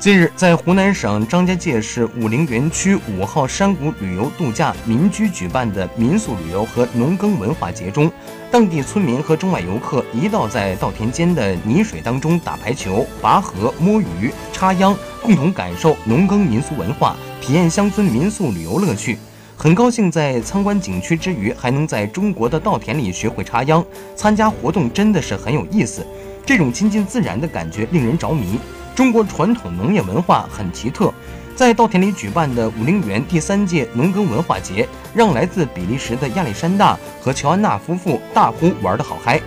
近日，在湖南省张家界市武陵园区五号山谷旅游度假民居举办的民宿旅游和农耕文化节中，当地村民和中外游客一道在稻田间的泥水当中打排球、拔河、摸鱼、插秧，共同感受农耕民俗文化，体验乡村民宿旅游乐趣。很高兴在参观景区之余，还能在中国的稻田里学会插秧，参加活动真的是很有意思。这种亲近自然的感觉令人着迷。中国传统农业文化很奇特，在稻田里举办的武陵源第三届农耕文化节，让来自比利时的亚历山大和乔安娜夫妇大呼玩得好嗨。